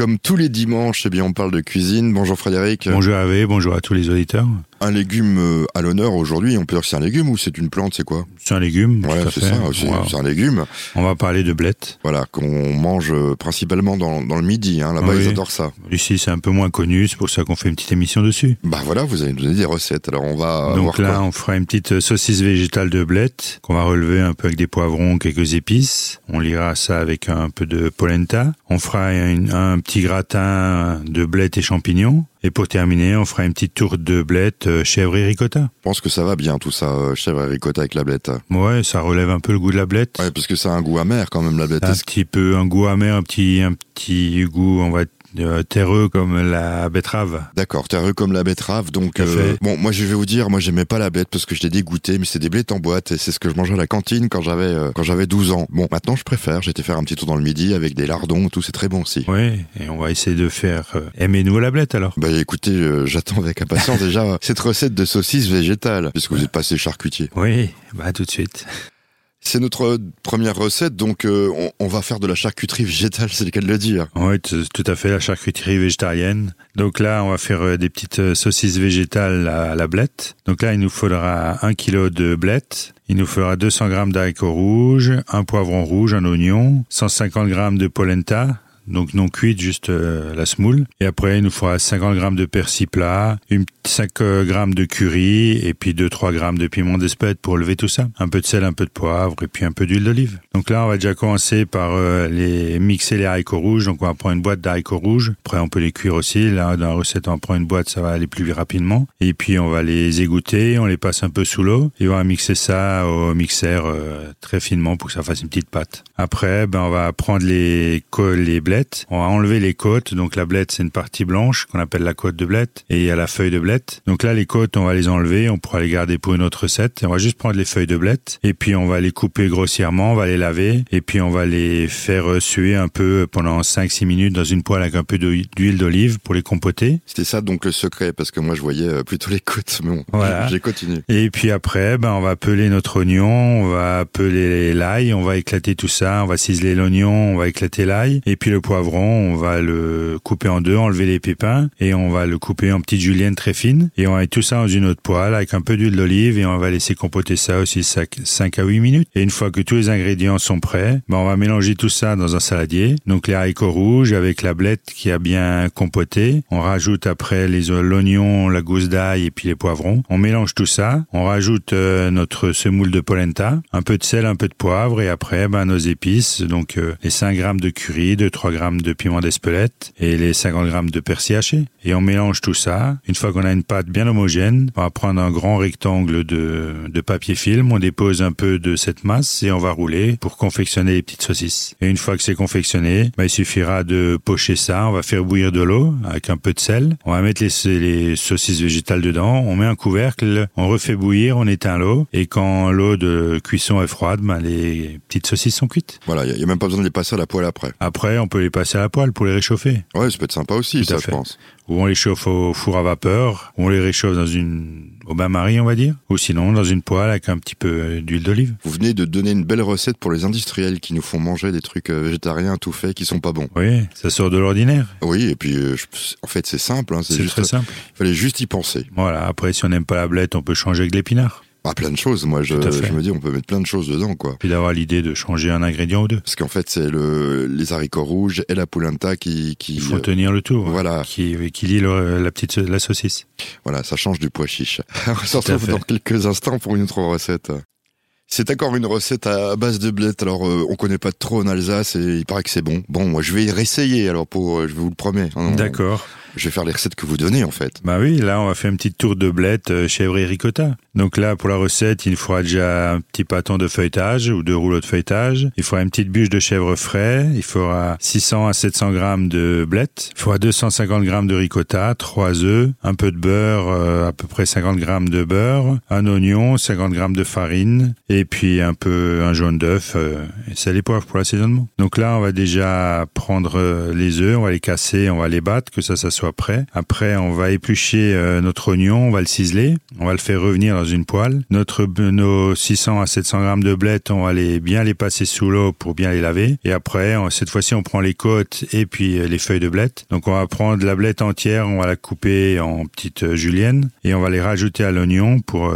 Comme tous les dimanches, eh bien, on parle de cuisine. Bonjour Frédéric. Bonjour Hervé, bonjour à tous les auditeurs. Un légume euh, à l'honneur aujourd'hui, on peut dire que c'est un légume ou c'est une plante, c'est quoi? C'est un légume. Ouais, c'est ça, c'est un légume. On va parler de blettes. Voilà, qu'on mange euh, principalement dans, dans le midi, hein. là-bas ils adorent ça. Ici c'est un peu moins connu, c'est pour ça qu'on fait une petite émission dessus. Bah voilà, vous allez nous donner des recettes, alors on va Donc là on fera une petite saucisse végétale de blettes, qu'on va relever un peu avec des poivrons, quelques épices. On lira ça avec un peu de polenta. On fera un petit gratin de blettes et champignons. Et pour terminer, on fera une petite tour de blette euh, chèvre et ricotta. Je pense que ça va bien tout ça, euh, chèvre et ricotta avec la blette. Ouais, ça relève un peu le goût de la blette. Ouais, parce que ça a un goût amer quand même la blette. Un petit peu un goût amer, un petit un petit goût on va euh, terreux comme la betterave. D'accord, terreux comme la betterave. Donc euh, bon, moi je vais vous dire, moi j'aimais pas la bête parce que je l'ai dégoûté, mais c'est des blettes en boîte et c'est ce que je mangeais à la cantine quand j'avais euh, quand j'avais 12 ans. Bon, maintenant je préfère. J'étais faire un petit tour dans le midi avec des lardons, tout c'est très bon aussi. Oui, et on va essayer de faire aimez-nous la blette alors. Bah écoutez, j'attends avec impatience déjà cette recette de saucisse végétale puisque vous êtes passé charcutier. Oui, bah tout de suite. C'est notre première recette, donc euh, on, va faire de la charcuterie végétale, c'est le cas de le dire. Oui, tout à fait, la charcuterie végétarienne. Donc là, on va faire euh, des petites euh, saucisses végétales à la blette. Donc là, il nous faudra un kilo de blette, il nous fera 200 grammes d'haricots rouges, un poivron rouge, un oignon, 150 grammes de polenta, donc non cuite, juste euh, la semoule. Et après, il nous faudra 50 grammes de persil plat, une 5 euh, grammes de curry et puis 2-3 grammes de piment d'espèce pour lever tout ça. Un peu de sel, un peu de poivre et puis un peu d'huile d'olive. Donc là, on va déjà commencer par euh, les mixer les haricots rouges. Donc on va prendre une boîte d'haricots rouges. Après, on peut les cuire aussi. Là, dans la recette, on prend une boîte, ça va aller plus rapidement. Et puis, on va les égoutter, on les passe un peu sous l'eau et on va mixer ça au mixeur très finement pour que ça fasse une petite pâte. Après, ben, on va prendre les, les blés on va enlever les côtes. Donc la blette, c'est une partie blanche qu'on appelle la côte de blette. Et il y a la feuille de blette. Donc là, les côtes, on va les enlever. On pourra les garder pour une autre recette. on va juste prendre les feuilles de blette. Et puis on va les couper grossièrement. On va les laver. Et puis on va les faire suer un peu pendant 5-6 minutes dans une poêle avec un peu d'huile d'olive pour les compoter. C'était ça donc le secret parce que moi je voyais euh, plutôt les côtes. Mais bon, voilà. j'ai continué. Et puis après, ben on va peler notre oignon. On va peler l'ail. On va éclater tout ça. On va ciseler l'oignon. On va éclater l'ail. Et puis le poivron, on va le couper en deux, enlever les pépins et on va le couper en petites juliennes très fines et on va mettre tout ça dans une autre poêle avec un peu d'huile d'olive et on va laisser compoter ça aussi 5 à 8 minutes. Et une fois que tous les ingrédients sont prêts, ben on va mélanger tout ça dans un saladier. Donc les haricots rouges avec la blette qui a bien compoté. On rajoute après les l'oignon, la gousse d'ail et puis les poivrons. On mélange tout ça. On rajoute euh, notre semoule de polenta, un peu de sel, un peu de poivre et après ben, nos épices. Donc euh, les 5 grammes de curry, de 3 grammes de piment d'Espelette et les 50 grammes de persil haché. Et on mélange tout ça. Une fois qu'on a une pâte bien homogène, on va prendre un grand rectangle de, de papier film, on dépose un peu de cette masse et on va rouler pour confectionner les petites saucisses. Et une fois que c'est confectionné, bah, il suffira de pocher ça. On va faire bouillir de l'eau avec un peu de sel. On va mettre les, les saucisses végétales dedans. On met un couvercle, on refait bouillir, on éteint l'eau. Et quand l'eau de cuisson est froide, bah, les petites saucisses sont cuites. Voilà, il n'y a, même pas besoin de les passer à la poêle après. Après, on peut les passer à la poêle pour les réchauffer. Ouais, ça peut être sympa aussi, ça, je pense. Ou on les chauffe au four à vapeur, ou on les réchauffe dans une au bain-marie, on va dire, ou sinon dans une poêle avec un petit peu d'huile d'olive. Vous venez de donner une belle recette pour les industriels qui nous font manger des trucs euh, végétariens tout faits qui sont pas bons. Oui, ça sort de l'ordinaire. Oui, et puis euh, en fait c'est simple. Hein, c'est très simple. Il fallait juste y penser. Voilà. Après, si on n'aime pas la blette, on peut changer avec l'épinard. Ah, plein de choses. Moi, je, je, me dis, on peut mettre plein de choses dedans, quoi. Puis d'avoir l'idée de changer un ingrédient ou deux. Parce qu'en fait, c'est le, les haricots rouges et la polenta qui, qui. Il faut tenir le tout. Voilà. Qui, qui lie la petite, la saucisse. Voilà, ça change du pois chiche. on se retrouve dans quelques instants pour une autre recette. C'est encore une recette à base de blette. Alors, euh, on connaît pas trop en Alsace et il paraît que c'est bon. Bon, moi, je vais y réessayer. Alors, pour, euh, je vous le promets. Hein. D'accord je vais faire les recettes que vous donnez en fait. Bah oui, là on va faire une petite tour de blette euh, chèvre et ricotta. Donc là pour la recette, il faudra déjà un petit pâton de feuilletage ou deux rouleaux de feuilletage. Il faudra une petite bûche de chèvre frais. Il faudra 600 à 700 grammes de blette. Il faudra 250 grammes de ricotta, trois œufs, un peu de beurre, euh, à peu près 50 grammes de beurre, un oignon, 50 grammes de farine et puis un peu un jaune d'œuf euh, et sel et poivre pour l'assaisonnement. Donc là on va déjà prendre les œufs, on va les casser, on va les battre que ça ça soit prêt. Après, on va éplucher euh, notre oignon, on va le ciseler, on va le faire revenir dans une poêle. Notre nos 600 à 700 grammes de blettes, on va les bien les passer sous l'eau pour bien les laver. Et après, cette fois-ci, on prend les côtes et puis les feuilles de blettes. Donc, on va prendre la blette entière, on va la couper en petites juliennes et on va les rajouter à l'oignon pour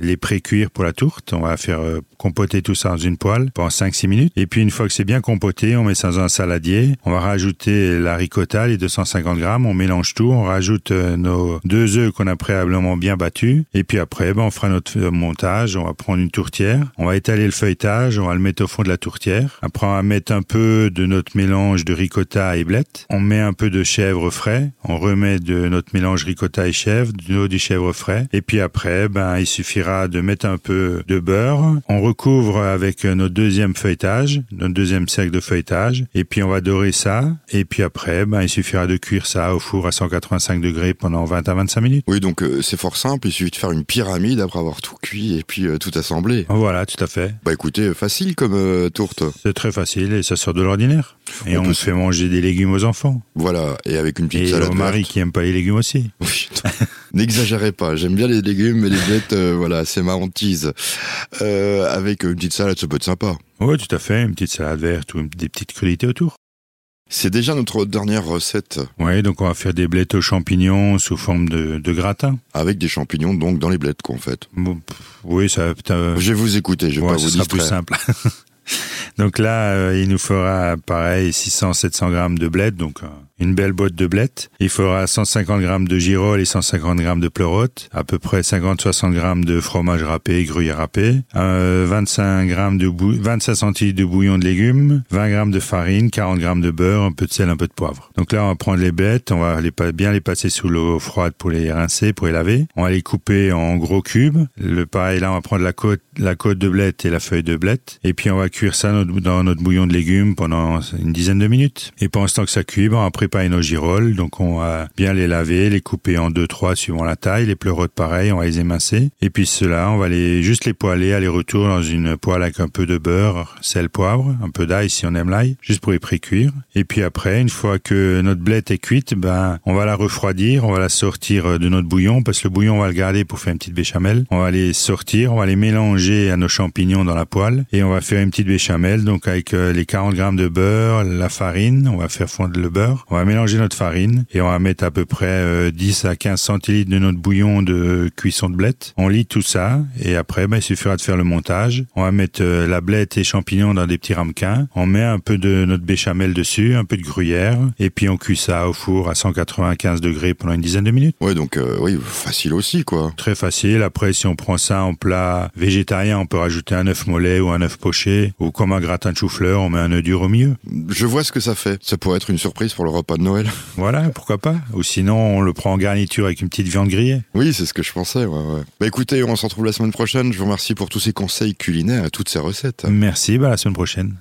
les pré-cuire pour la tourte. On va faire compoter tout ça dans une poêle pendant 5-6 minutes. Et puis une fois que c'est bien compoté, on met ça dans un saladier. On va rajouter la ricotta, les 250 grammes. On mélange tout. On rajoute euh, nos deux œufs qu'on a préalablement bien battus. Et puis après, ben, on fera notre montage. On va prendre une tourtière. On va étaler le feuilletage. On va le mettre au fond de la tourtière. Après, on va mettre un peu de notre mélange de ricotta et blette. On met un peu de chèvre frais. On remet de notre mélange ricotta et chèvre, de l'eau du chèvre frais. Et puis après, ben, il suffira de mettre un peu de beurre. On recouvre avec notre deuxième feuilletage, notre deuxième cercle de feuilletage, et puis on va dorer ça, et puis après, ben, il suffira de cuire ça au four à 185 degrés pendant 20 à 25 minutes. Oui, donc euh, c'est fort simple, il suffit de faire une pyramide après avoir tout cuit et puis euh, tout assemblé. Voilà, tout à fait. Bah écoutez, facile comme euh, tourte. C'est très facile et ça sort de l'ordinaire. Et on, fait manger des légumes aux enfants. Voilà, et avec une petite salade. Et au mari qui aime pas les légumes aussi. N'exagérez pas, j'aime bien les légumes, mais les bêtes, voilà, c'est ma hantise. avec une petite salade, ça peut être sympa. Oui, tout à fait, une petite salade verte ou des petites crudités autour. C'est déjà notre dernière recette. Oui, donc on va faire des blettes aux champignons sous forme de, de gratin. Avec des champignons donc dans les blettes qu'on fait. oui, ça. Je vais vous écouter, je vais pas vous distraire. plus simple. donc là, euh, il nous fera pareil 600-700 grammes de blettes, donc euh, une belle botte de blettes. Il faudra 150 grammes de girolles et 150 grammes de pleurote, à peu près 50-60 grammes de fromage râpé, gruyère râpé, euh, 25 grammes de bou 25 centilitres de bouillon de légumes, 20 grammes de farine, 40 grammes de beurre, un peu de sel, un peu de poivre. Donc là, on va prendre les blettes, on va les bien les passer sous l'eau froide pour les rincer, pour les laver. On va les couper en gros cubes. Le pareil, là, on va prendre la côte, la côte de blette et la feuille de blette. Et puis, on va cuire ça dans notre bouillon de légumes pendant une dizaine de minutes. Et pendant ce temps que ça cuit, on va préparer nos girolles. Donc on va bien les laver, les couper en deux, trois suivant la taille. Les pleurotes pareil, on va les émincer. Et puis cela, on va les juste les poêler aller-retour dans une poêle avec un peu de beurre, sel, poivre, un peu d'ail si on aime l'ail, juste pour les pré-cuire. Et puis après, une fois que notre blette est cuite, ben on va la refroidir, on va la sortir de notre bouillon parce que le bouillon on va le garder pour faire une petite béchamel. On va les sortir, on va les mélanger à nos champignons dans la poêle et on va faire une petite béchamel donc avec euh, les 40 grammes de beurre, la farine, on va faire fondre le beurre, on va mélanger notre farine et on va mettre à peu près 10 euh, à 15 centilitres de notre bouillon de cuisson de blette. On lit tout ça et après ben, il suffira de faire le montage. On va mettre euh, la blette et champignons dans des petits ramequins. On met un peu de notre béchamel dessus, un peu de gruyère et puis on cuit ça au four à 195 degrés pendant une dizaine de minutes. Ouais donc euh, oui facile aussi quoi. Très facile. Après si on prend ça en plat végétarien, on peut rajouter un œuf mollet ou un œuf poché ou comme un gratin de chou-fleur, on met un œuf dur au milieu. Je vois ce que ça fait. Ça pourrait être une surprise pour le repas de Noël. Voilà, pourquoi pas. Ou sinon, on le prend en garniture avec une petite viande grillée. Oui, c'est ce que je pensais. Ouais, ouais. Bah écoutez, on se retrouve la semaine prochaine. Je vous remercie pour tous ces conseils culinaires et toutes ces recettes. Merci, bah, la semaine prochaine.